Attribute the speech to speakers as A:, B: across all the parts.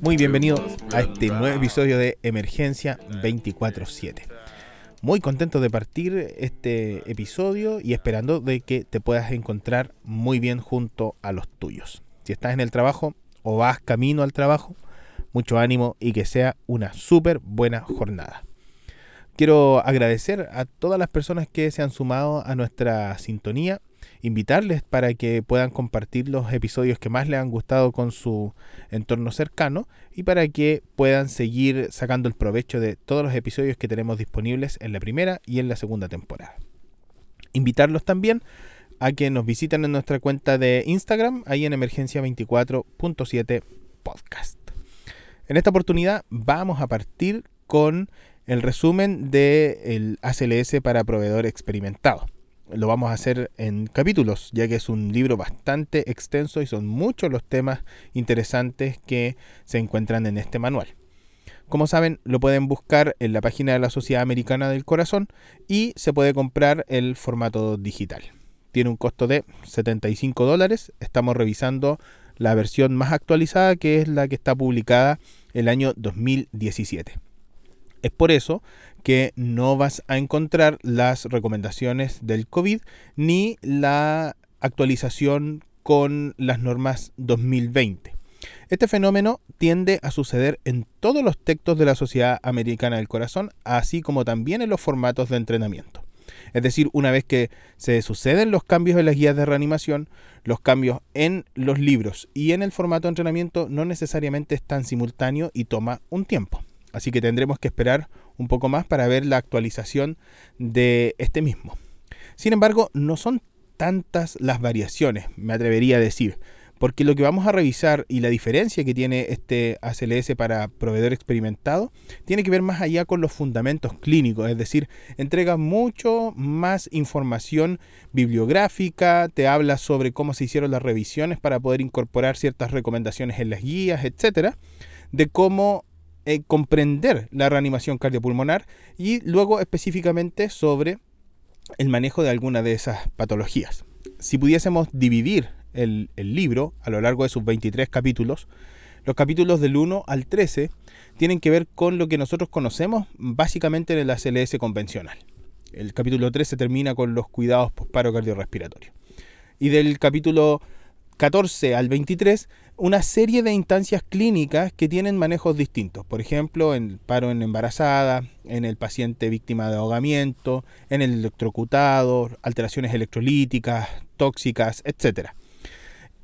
A: Muy bienvenido a este nuevo episodio de Emergencia 24/7. Muy contento de partir este episodio y esperando de que te puedas encontrar muy bien junto a los tuyos. Si estás en el trabajo o vas camino al trabajo, mucho ánimo y que sea una súper buena jornada. Quiero agradecer a todas las personas que se han sumado a nuestra sintonía, invitarles para que puedan compartir los episodios que más les han gustado con su entorno cercano y para que puedan seguir sacando el provecho de todos los episodios que tenemos disponibles en la primera y en la segunda temporada. Invitarlos también a que nos visiten en nuestra cuenta de Instagram, ahí en emergencia 24.7 podcast. En esta oportunidad vamos a partir con el resumen del ACLS para proveedor experimentado. Lo vamos a hacer en capítulos, ya que es un libro bastante extenso y son muchos los temas interesantes que se encuentran en este manual. Como saben, lo pueden buscar en la página de la Sociedad Americana del Corazón y se puede comprar el formato digital. Tiene un costo de 75 dólares. Estamos revisando la versión más actualizada, que es la que está publicada el año 2017. Es por eso que no vas a encontrar las recomendaciones del COVID ni la actualización con las normas 2020. Este fenómeno tiende a suceder en todos los textos de la Sociedad Americana del Corazón, así como también en los formatos de entrenamiento. Es decir, una vez que se suceden los cambios en las guías de reanimación, los cambios en los libros y en el formato de entrenamiento no necesariamente es tan simultáneo y toma un tiempo. Así que tendremos que esperar un poco más para ver la actualización de este mismo. Sin embargo, no son tantas las variaciones, me atrevería a decir porque lo que vamos a revisar y la diferencia que tiene este ACLS para proveedor experimentado tiene que ver más allá con los fundamentos clínicos, es decir, entrega mucho más información bibliográfica, te habla sobre cómo se hicieron las revisiones para poder incorporar ciertas recomendaciones en las guías, etcétera, de cómo eh, comprender la reanimación cardiopulmonar y luego específicamente sobre el manejo de alguna de esas patologías. Si pudiésemos dividir el, libro a lo largo de sus 23 capítulos. Los capítulos del 1 al 13 tienen que ver con lo que nosotros conocemos básicamente en el ACLS convencional. El capítulo 13 termina con los cuidados post-paro cardiorrespiratorio. Y del capítulo 14 al 23, una serie de instancias clínicas que tienen manejos distintos. Por ejemplo, en paro en embarazada, en el paciente víctima de ahogamiento, en el electrocutado, alteraciones electrolíticas, tóxicas, etcétera.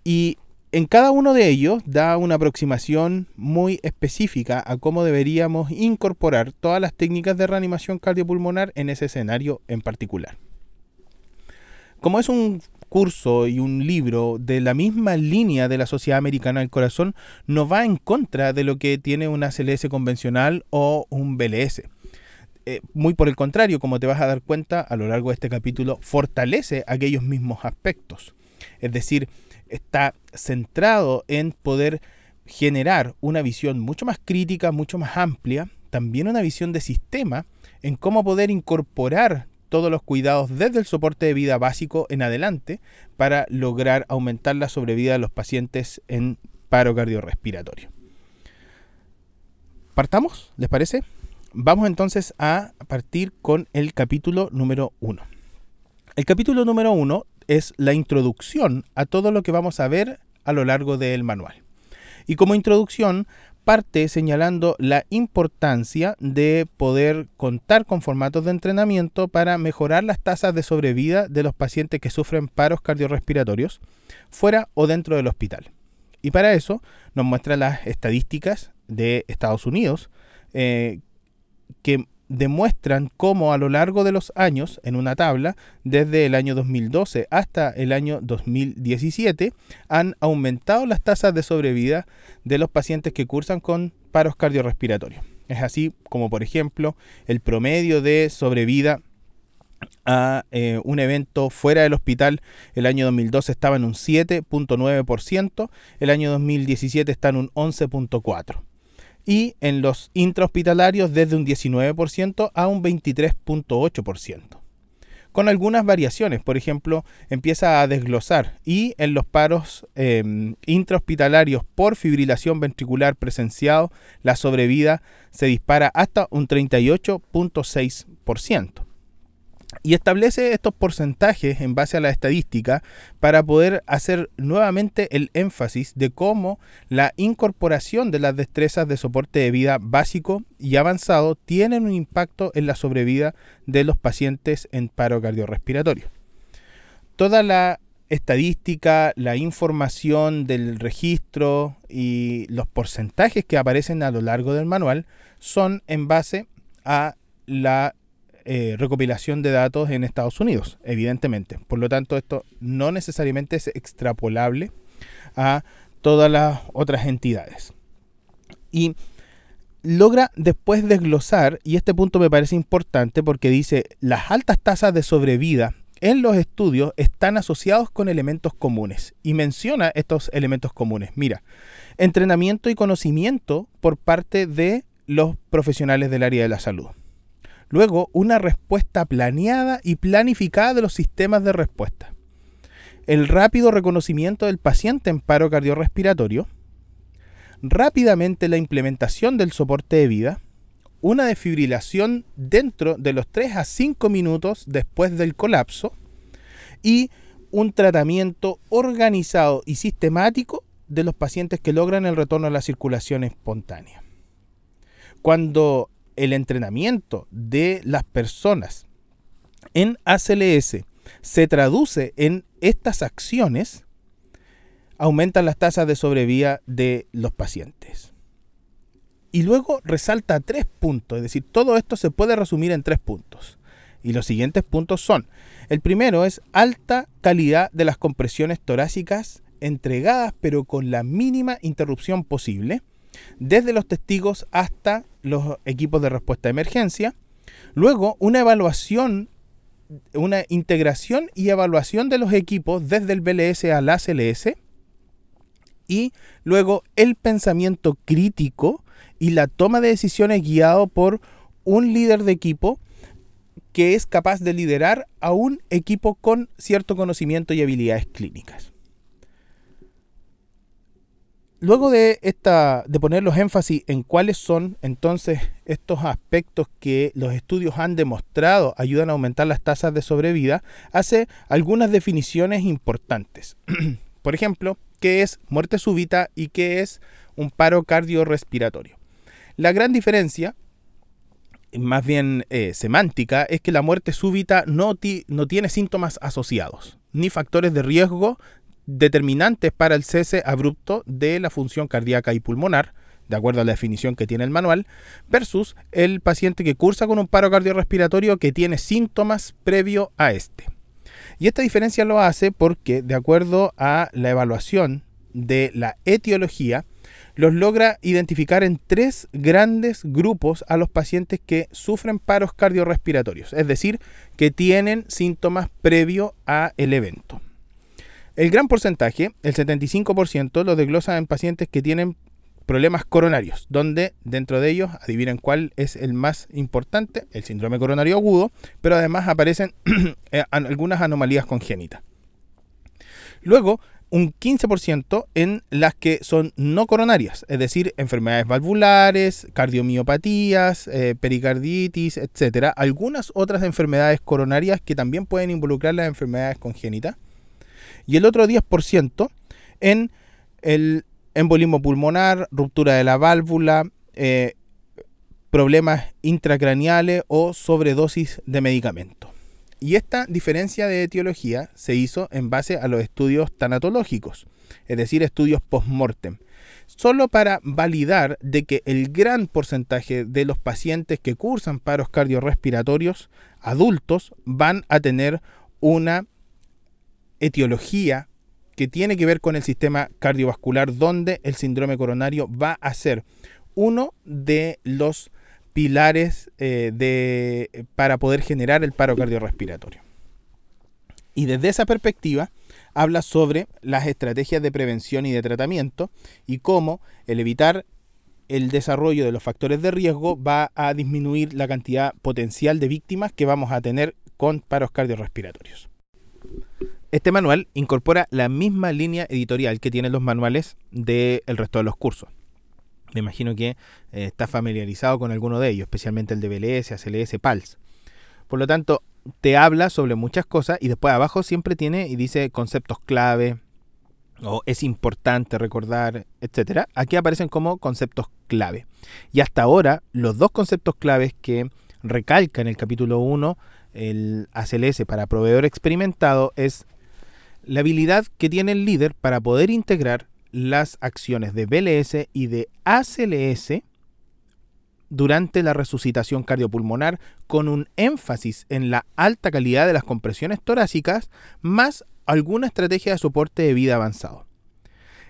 A: Y en cada uno de ellos da una aproximación muy específica a cómo deberíamos incorporar todas las técnicas de reanimación cardiopulmonar en ese escenario en particular. Como es un curso y un libro de la misma línea de la Sociedad Americana del Corazón, no va en contra de lo que tiene una CLS convencional o un BLS. Eh, muy por el contrario, como te vas a dar cuenta a lo largo de este capítulo, fortalece aquellos mismos aspectos. Es decir, está centrado en poder generar una visión mucho más crítica, mucho más amplia, también una visión de sistema en cómo poder incorporar todos los cuidados desde el soporte de vida básico en adelante para lograr aumentar la sobrevida de los pacientes en paro cardiorrespiratorio. ¿Partamos? ¿Les parece? Vamos entonces a partir con el capítulo número 1. El capítulo número 1 es la introducción a todo lo que vamos a ver a lo largo del manual. Y como introducción, parte señalando la importancia de poder contar con formatos de entrenamiento para mejorar las tasas de sobrevida de los pacientes que sufren paros cardiorrespiratorios fuera o dentro del hospital. Y para eso nos muestra las estadísticas de Estados Unidos eh, que demuestran cómo a lo largo de los años, en una tabla, desde el año 2012 hasta el año 2017, han aumentado las tasas de sobrevida de los pacientes que cursan con paros cardiorrespiratorios. Es así como, por ejemplo, el promedio de sobrevida a eh, un evento fuera del hospital el año 2012 estaba en un 7.9%, el año 2017 está en un 11.4% y en los intrahospitalarios desde un 19% a un 23.8%. con algunas variaciones. Por ejemplo, empieza a desglosar y en los paros em, intrahospitalarios por fibrilación ventricular presenciado, la sobrevida se dispara hasta un 38.6% y establece estos porcentajes en base a la estadística para poder hacer nuevamente el énfasis de cómo la incorporación de las destrezas de soporte de vida básico y avanzado tienen un impacto en la sobrevida de los pacientes en paro cardiorrespiratorio. Toda la estadística, la información del registro y los porcentajes que aparecen a lo largo del manual son en base a la eh, recopilación de datos en Estados Unidos, evidentemente. Por lo tanto, esto no necesariamente es extrapolable a todas las otras entidades. Y logra después desglosar, y este punto me parece importante porque dice, las altas tasas de sobrevida en los estudios están asociados con elementos comunes y menciona estos elementos comunes. Mira, entrenamiento y conocimiento por parte de los profesionales del área de la salud. Luego, una respuesta planeada y planificada de los sistemas de respuesta. El rápido reconocimiento del paciente en paro cardiorrespiratorio. Rápidamente la implementación del soporte de vida. Una desfibrilación dentro de los 3 a 5 minutos después del colapso. Y un tratamiento organizado y sistemático de los pacientes que logran el retorno a la circulación espontánea. Cuando el entrenamiento de las personas en ACLS se traduce en estas acciones, aumentan las tasas de sobrevida de los pacientes. Y luego resalta tres puntos, es decir, todo esto se puede resumir en tres puntos. Y los siguientes puntos son, el primero es alta calidad de las compresiones torácicas entregadas pero con la mínima interrupción posible desde los testigos hasta los equipos de respuesta de emergencia. Luego, una evaluación, una integración y evaluación de los equipos desde el BLS al ACLS. Y luego el pensamiento crítico y la toma de decisiones guiado por un líder de equipo que es capaz de liderar a un equipo con cierto conocimiento y habilidades clínicas. Luego de, esta, de poner los énfasis en cuáles son entonces estos aspectos que los estudios han demostrado ayudan a aumentar las tasas de sobrevida, hace algunas definiciones importantes. Por ejemplo, qué es muerte súbita y qué es un paro cardiorrespiratorio. La gran diferencia, más bien eh, semántica, es que la muerte súbita no, no tiene síntomas asociados, ni factores de riesgo determinantes para el cese abrupto de la función cardíaca y pulmonar, de acuerdo a la definición que tiene el manual, versus el paciente que cursa con un paro cardiorrespiratorio que tiene síntomas previo a este. Y esta diferencia lo hace porque, de acuerdo a la evaluación de la etiología, los logra identificar en tres grandes grupos a los pacientes que sufren paros cardiorrespiratorios, es decir, que tienen síntomas previo a el evento. El gran porcentaje, el 75%, lo desglosa en pacientes que tienen problemas coronarios, donde dentro de ellos, adivinen cuál es el más importante, el síndrome coronario agudo, pero además aparecen eh, algunas anomalías congénitas. Luego, un 15% en las que son no coronarias, es decir, enfermedades valvulares, cardiomiopatías, eh, pericarditis, etc. Algunas otras enfermedades coronarias que también pueden involucrar las enfermedades congénitas y el otro 10% en el embolismo pulmonar, ruptura de la válvula, eh, problemas intracraneales o sobredosis de medicamentos. Y esta diferencia de etiología se hizo en base a los estudios tanatológicos, es decir, estudios post-mortem, solo para validar de que el gran porcentaje de los pacientes que cursan paros cardiorrespiratorios adultos van a tener una etiología que tiene que ver con el sistema cardiovascular, donde el síndrome coronario va a ser uno de los pilares eh, para poder generar el paro cardiorrespiratorio. Y desde esa perspectiva, habla sobre las estrategias de prevención y de tratamiento y cómo el evitar el desarrollo de los factores de riesgo va a disminuir la cantidad potencial de víctimas que vamos a tener con paros cardiorrespiratorios. Este manual incorpora la misma línea editorial que tienen los manuales del resto de los cursos. Me imagino que eh, está familiarizado con alguno de ellos, especialmente el de BLS, ACLS, PALS. Por lo tanto, te habla sobre muchas cosas y después abajo siempre tiene y dice conceptos clave o es importante recordar, etcétera. Aquí aparecen como conceptos clave. Y hasta ahora, los dos conceptos claves que recalca en el capítulo 1 el ACLS para proveedor experimentado es la habilidad que tiene el líder para poder integrar las acciones de BLS y de ACLS durante la resucitación cardiopulmonar con un énfasis en la alta calidad de las compresiones torácicas más alguna estrategia de soporte de vida avanzado.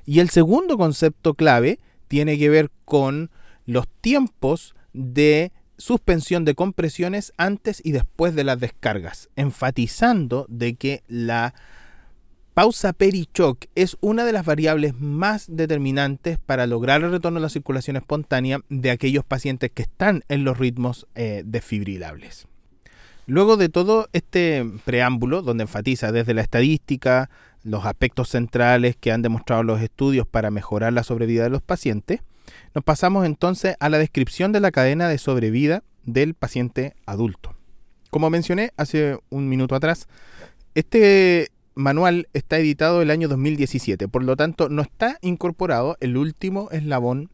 A: Y el segundo concepto clave tiene que ver con los tiempos de suspensión de compresiones antes y después de las descargas, enfatizando de que la pausa perichoc es una de las variables más determinantes para lograr el retorno a la circulación espontánea de aquellos pacientes que están en los ritmos eh, desfibrilables. Luego de todo este preámbulo, donde enfatiza desde la estadística, los aspectos centrales que han demostrado los estudios para mejorar la sobrevida de los pacientes, nos pasamos entonces a la descripción de la cadena de sobrevida del paciente adulto. Como mencioné hace un minuto atrás, este manual está editado el año 2017, por lo tanto no está incorporado el último eslabón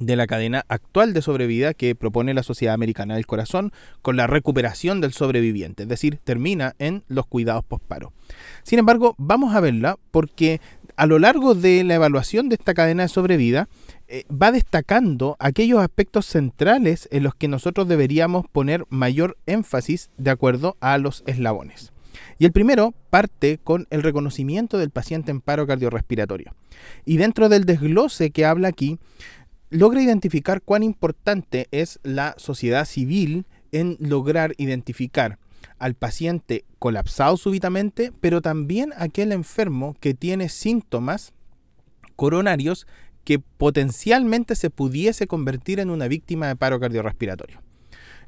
A: de la cadena actual de sobrevida que propone la Sociedad Americana del Corazón con la recuperación del sobreviviente, es decir, termina en los cuidados postparo. Sin embargo, vamos a verla porque a lo largo de la evaluación de esta cadena de sobrevida eh, va destacando aquellos aspectos centrales en los que nosotros deberíamos poner mayor énfasis de acuerdo a los eslabones. Y el primero parte con el reconocimiento del paciente en paro cardiorrespiratorio. Y dentro del desglose que habla aquí, logra identificar cuán importante es la sociedad civil en lograr identificar al paciente colapsado súbitamente, pero también aquel enfermo que tiene síntomas coronarios que potencialmente se pudiese convertir en una víctima de paro cardiorrespiratorio.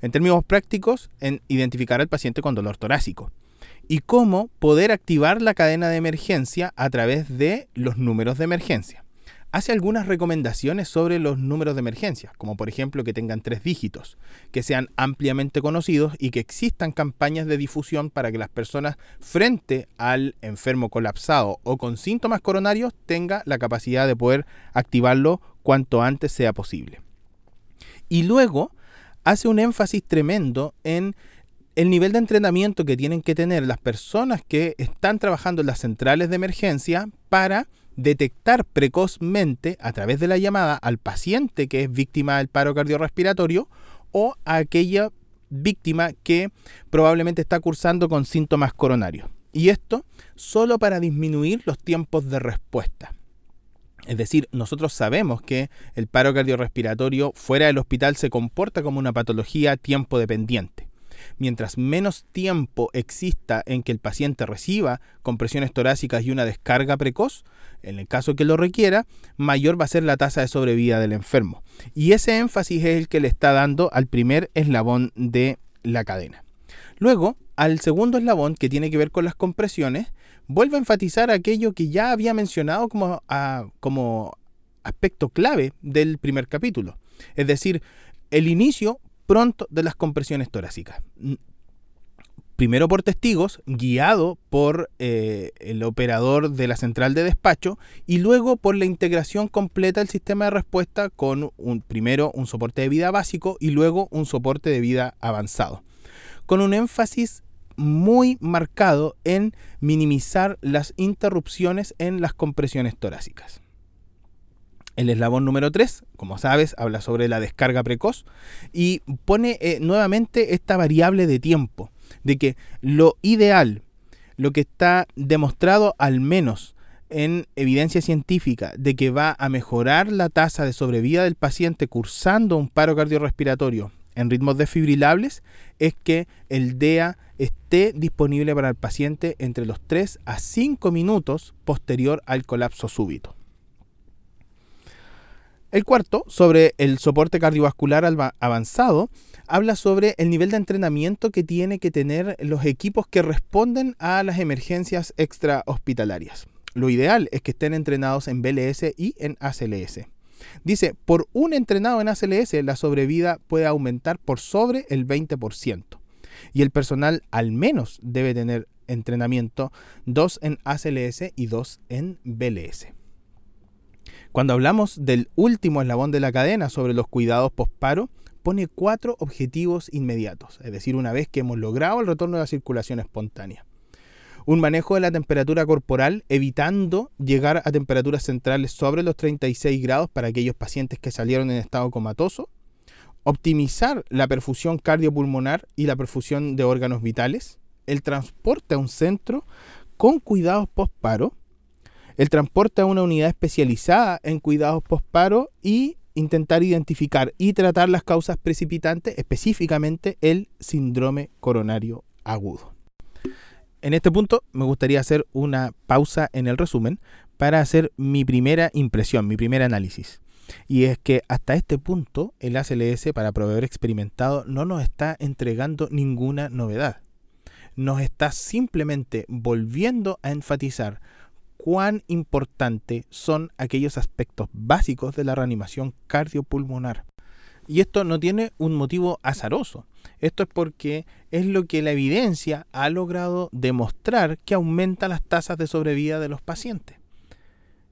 A: En términos prácticos, en identificar al paciente con dolor torácico y cómo poder activar la cadena de emergencia a través de los números de emergencia. Hace algunas recomendaciones sobre los números de emergencia, como por ejemplo que tengan tres dígitos, que sean ampliamente conocidos y que existan campañas de difusión para que las personas frente al enfermo colapsado o con síntomas coronarios tenga la capacidad de poder activarlo cuanto antes sea posible. Y luego hace un énfasis tremendo en el nivel de entrenamiento que tienen que tener las personas que están trabajando en las centrales de emergencia para detectar precozmente a través de la llamada al paciente que es víctima del paro cardiorrespiratorio o a aquella víctima que probablemente está cursando con síntomas coronarios. Y esto solo para disminuir los tiempos de respuesta. Es decir, nosotros sabemos que el paro cardiorrespiratorio fuera del hospital se comporta como una patología tiempo dependiente mientras menos tiempo exista en que el paciente reciba compresiones torácicas y una descarga precoz, en el caso que lo requiera, mayor va a ser la tasa de sobrevida del enfermo. Y ese énfasis es el que le está dando al primer eslabón de la cadena. Luego, al segundo eslabón, que tiene que ver con las compresiones, vuelve a enfatizar aquello que ya había mencionado como, como aspecto clave del primer capítulo. Es decir, el inicio pronto de las compresiones torácicas. Primero por testigos, guiado por eh, el operador de la central de despacho y luego por la integración completa del sistema de respuesta con un, primero un soporte de vida básico y luego un soporte de vida avanzado. Con un énfasis muy marcado en minimizar las interrupciones en las compresiones torácicas. El eslabón número 3, como sabes, habla sobre la descarga precoz y pone eh, nuevamente esta variable de tiempo, de que lo ideal, lo que está demostrado al menos en evidencia científica de que va a mejorar la tasa de sobrevida del paciente cursando un paro cardiorrespiratorio en ritmos desfibrilables es que el DEA esté disponible para el paciente entre los 3 a 5 minutos posterior al colapso súbito. El cuarto, sobre el soporte cardiovascular avanzado, habla sobre el nivel de entrenamiento que tiene que tener los equipos que responden a las emergencias extrahospitalarias. Lo ideal es que estén entrenados en BLS y en ACLS. Dice, por un entrenado en ACLS, la sobrevida puede aumentar por sobre el 20%. Y el personal al menos debe tener entrenamiento dos en ACLS y dos en BLS. Cuando hablamos del último eslabón de la cadena sobre los cuidados posparo, pone cuatro objetivos inmediatos, es decir, una vez que hemos logrado el retorno de la circulación espontánea. Un manejo de la temperatura corporal evitando llegar a temperaturas centrales sobre los 36 grados para aquellos pacientes que salieron en estado comatoso. Optimizar la perfusión cardiopulmonar y la perfusión de órganos vitales. El transporte a un centro con cuidados postparo. El transporte a una unidad especializada en cuidados postparo y intentar identificar y tratar las causas precipitantes, específicamente el síndrome coronario agudo. En este punto me gustaría hacer una pausa en el resumen para hacer mi primera impresión, mi primer análisis. Y es que hasta este punto el ACLS para proveedor experimentado no nos está entregando ninguna novedad. Nos está simplemente volviendo a enfatizar cuán importante son aquellos aspectos básicos de la reanimación cardiopulmonar. Y esto no tiene un motivo azaroso. Esto es porque es lo que la evidencia ha logrado demostrar que aumenta las tasas de sobrevida de los pacientes.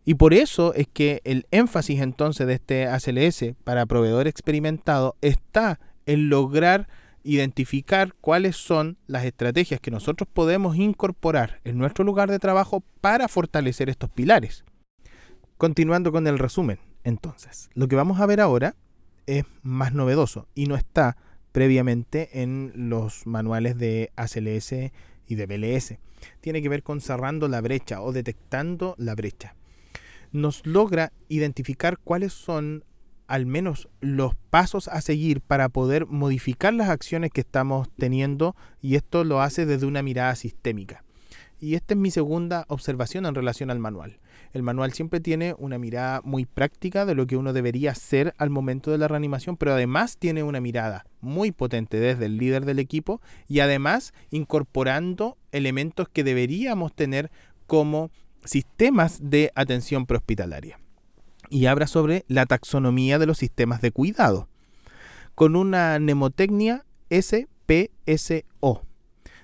A: Y por eso es que el énfasis entonces de este ACLS para proveedor experimentado está en lograr identificar cuáles son las estrategias que nosotros podemos incorporar en nuestro lugar de trabajo para fortalecer estos pilares. Continuando con el resumen, entonces, lo que vamos a ver ahora es más novedoso y no está previamente en los manuales de ACLS y de BLS. Tiene que ver con cerrando la brecha o detectando la brecha. Nos logra identificar cuáles son al menos los pasos a seguir para poder modificar las acciones que estamos teniendo y esto lo hace desde una mirada sistémica. Y esta es mi segunda observación en relación al manual. El manual siempre tiene una mirada muy práctica de lo que uno debería hacer al momento de la reanimación, pero además tiene una mirada muy potente desde el líder del equipo y además incorporando elementos que deberíamos tener como sistemas de atención prehospitalaria. Y habla sobre la taxonomía de los sistemas de cuidado, con una mnemotecnia SPSO,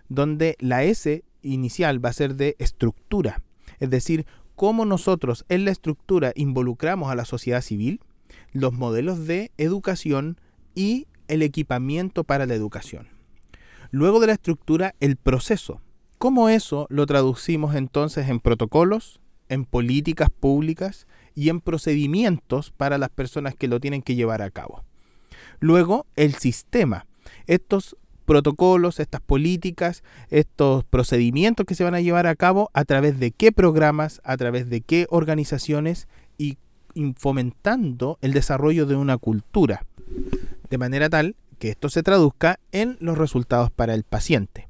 A: donde la S inicial va a ser de estructura, es decir, cómo nosotros en la estructura involucramos a la sociedad civil, los modelos de educación y el equipamiento para la educación. Luego de la estructura, el proceso. ¿Cómo eso lo traducimos entonces en protocolos, en políticas públicas y en procedimientos para las personas que lo tienen que llevar a cabo? Luego, el sistema. Estos protocolos, estas políticas, estos procedimientos que se van a llevar a cabo, a través de qué programas, a través de qué organizaciones y fomentando el desarrollo de una cultura, de manera tal que esto se traduzca en los resultados para el paciente.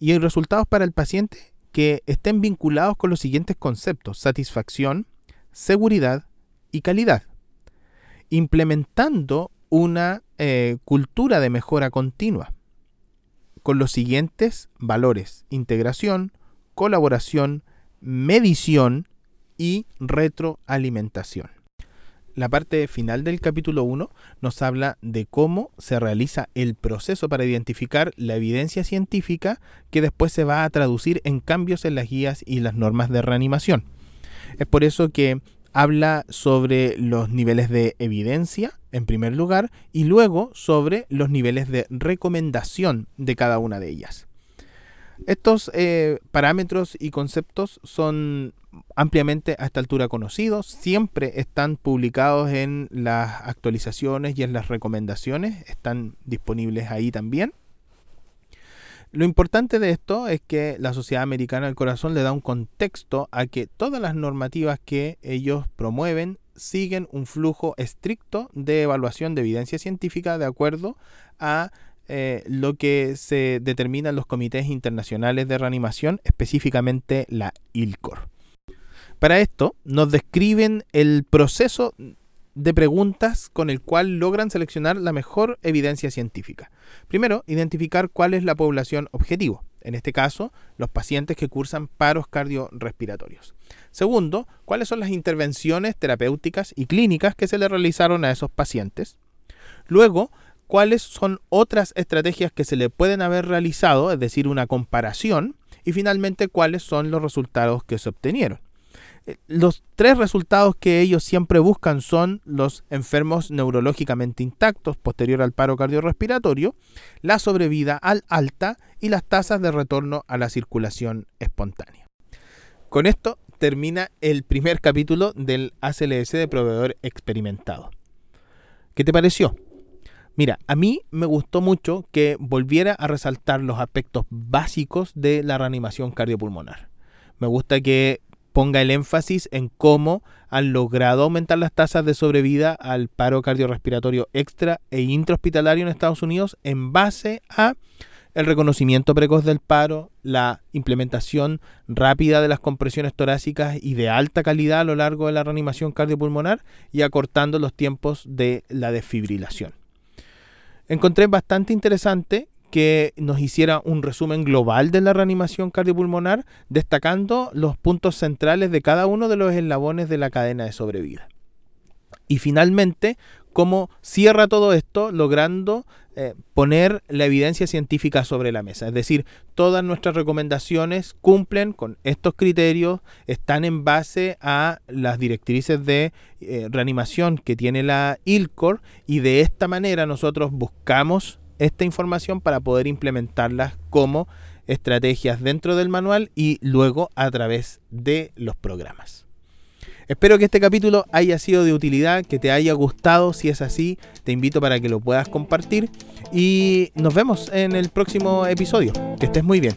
A: Y en resultados para el paciente que estén vinculados con los siguientes conceptos, satisfacción, seguridad y calidad, implementando una eh, cultura de mejora continua con los siguientes valores, integración, colaboración, medición y retroalimentación. La parte final del capítulo 1 nos habla de cómo se realiza el proceso para identificar la evidencia científica que después se va a traducir en cambios en las guías y las normas de reanimación. Es por eso que habla sobre los niveles de evidencia, en primer lugar, y luego sobre los niveles de recomendación de cada una de ellas. Estos eh, parámetros y conceptos son ampliamente a esta altura conocidos, siempre están publicados en las actualizaciones y en las recomendaciones, están disponibles ahí también. Lo importante de esto es que la Sociedad Americana del Corazón le da un contexto a que todas las normativas que ellos promueven siguen un flujo estricto de evaluación de evidencia científica de acuerdo a eh, lo que se determinan los comités internacionales de reanimación, específicamente la ILCOR. Para esto nos describen el proceso de preguntas con el cual logran seleccionar la mejor evidencia científica. Primero, identificar cuál es la población objetivo, en este caso, los pacientes que cursan paros cardiorrespiratorios. Segundo, cuáles son las intervenciones terapéuticas y clínicas que se le realizaron a esos pacientes. Luego, cuáles son otras estrategias que se le pueden haber realizado, es decir, una comparación. Y finalmente, cuáles son los resultados que se obtenieron. Los tres resultados que ellos siempre buscan son los enfermos neurológicamente intactos posterior al paro cardiorrespiratorio, la sobrevida al alta y las tasas de retorno a la circulación espontánea. Con esto termina el primer capítulo del ACLS de proveedor experimentado. ¿Qué te pareció? Mira, a mí me gustó mucho que volviera a resaltar los aspectos básicos de la reanimación cardiopulmonar. Me gusta que ponga el énfasis en cómo han logrado aumentar las tasas de sobrevida al paro cardiorrespiratorio extra e intrahospitalario en Estados Unidos en base a el reconocimiento precoz del paro, la implementación rápida de las compresiones torácicas y de alta calidad a lo largo de la reanimación cardiopulmonar y acortando los tiempos de la desfibrilación. Encontré bastante interesante que nos hiciera un resumen global de la reanimación cardiopulmonar, destacando los puntos centrales de cada uno de los eslabones de la cadena de sobrevida. Y finalmente, cómo cierra todo esto logrando eh, poner la evidencia científica sobre la mesa. Es decir, todas nuestras recomendaciones cumplen con estos criterios, están en base a las directrices de eh, reanimación que tiene la ILCOR y de esta manera nosotros buscamos esta información para poder implementarlas como estrategias dentro del manual y luego a través de los programas. Espero que este capítulo haya sido de utilidad, que te haya gustado. Si es así, te invito para que lo puedas compartir. Y nos vemos en el próximo episodio. Que estés muy bien.